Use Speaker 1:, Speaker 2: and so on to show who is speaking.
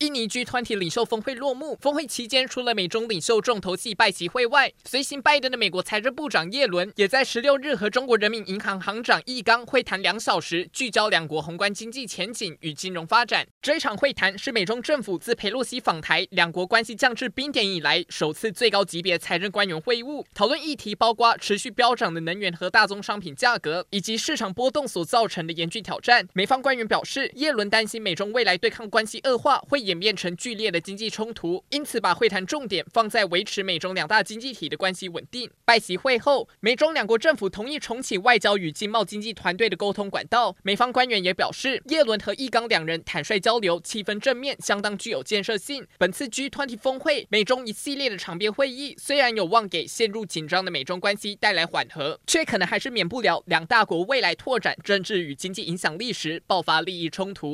Speaker 1: 印尼 G20 领袖峰会落幕。峰会期间，除了美中领袖重头戏拜习会外，随行拜登的美国财政部长叶伦也在十六日和中国人民银行行长易纲会谈两小时，聚焦两国宏观经济前景与金融发展。这一场会谈是美中政府自佩洛西访台、两国关系降至冰点以来首次最高级别财政官员会晤。讨论议题包括持续飙涨的能源和大宗商品价格，以及市场波动所造成的严峻挑战。美方官员表示，叶伦担心美中未来对抗关系恶化会演变成剧烈的经济冲突，因此把会谈重点放在维持美中两大经济体的关系稳定。拜习会后，美中两国政府同意重启外交与经贸经济团队的沟通管道。美方官员也表示，叶伦和易纲两人坦率交流，气氛正面，相当具有建设性。本次 G20 峰会，美中一系列的场边会议，虽然有望给陷入紧张的美中关系带来缓和，却可能还是免不了两大国未来拓展政治与经济影响力时爆发利益冲突。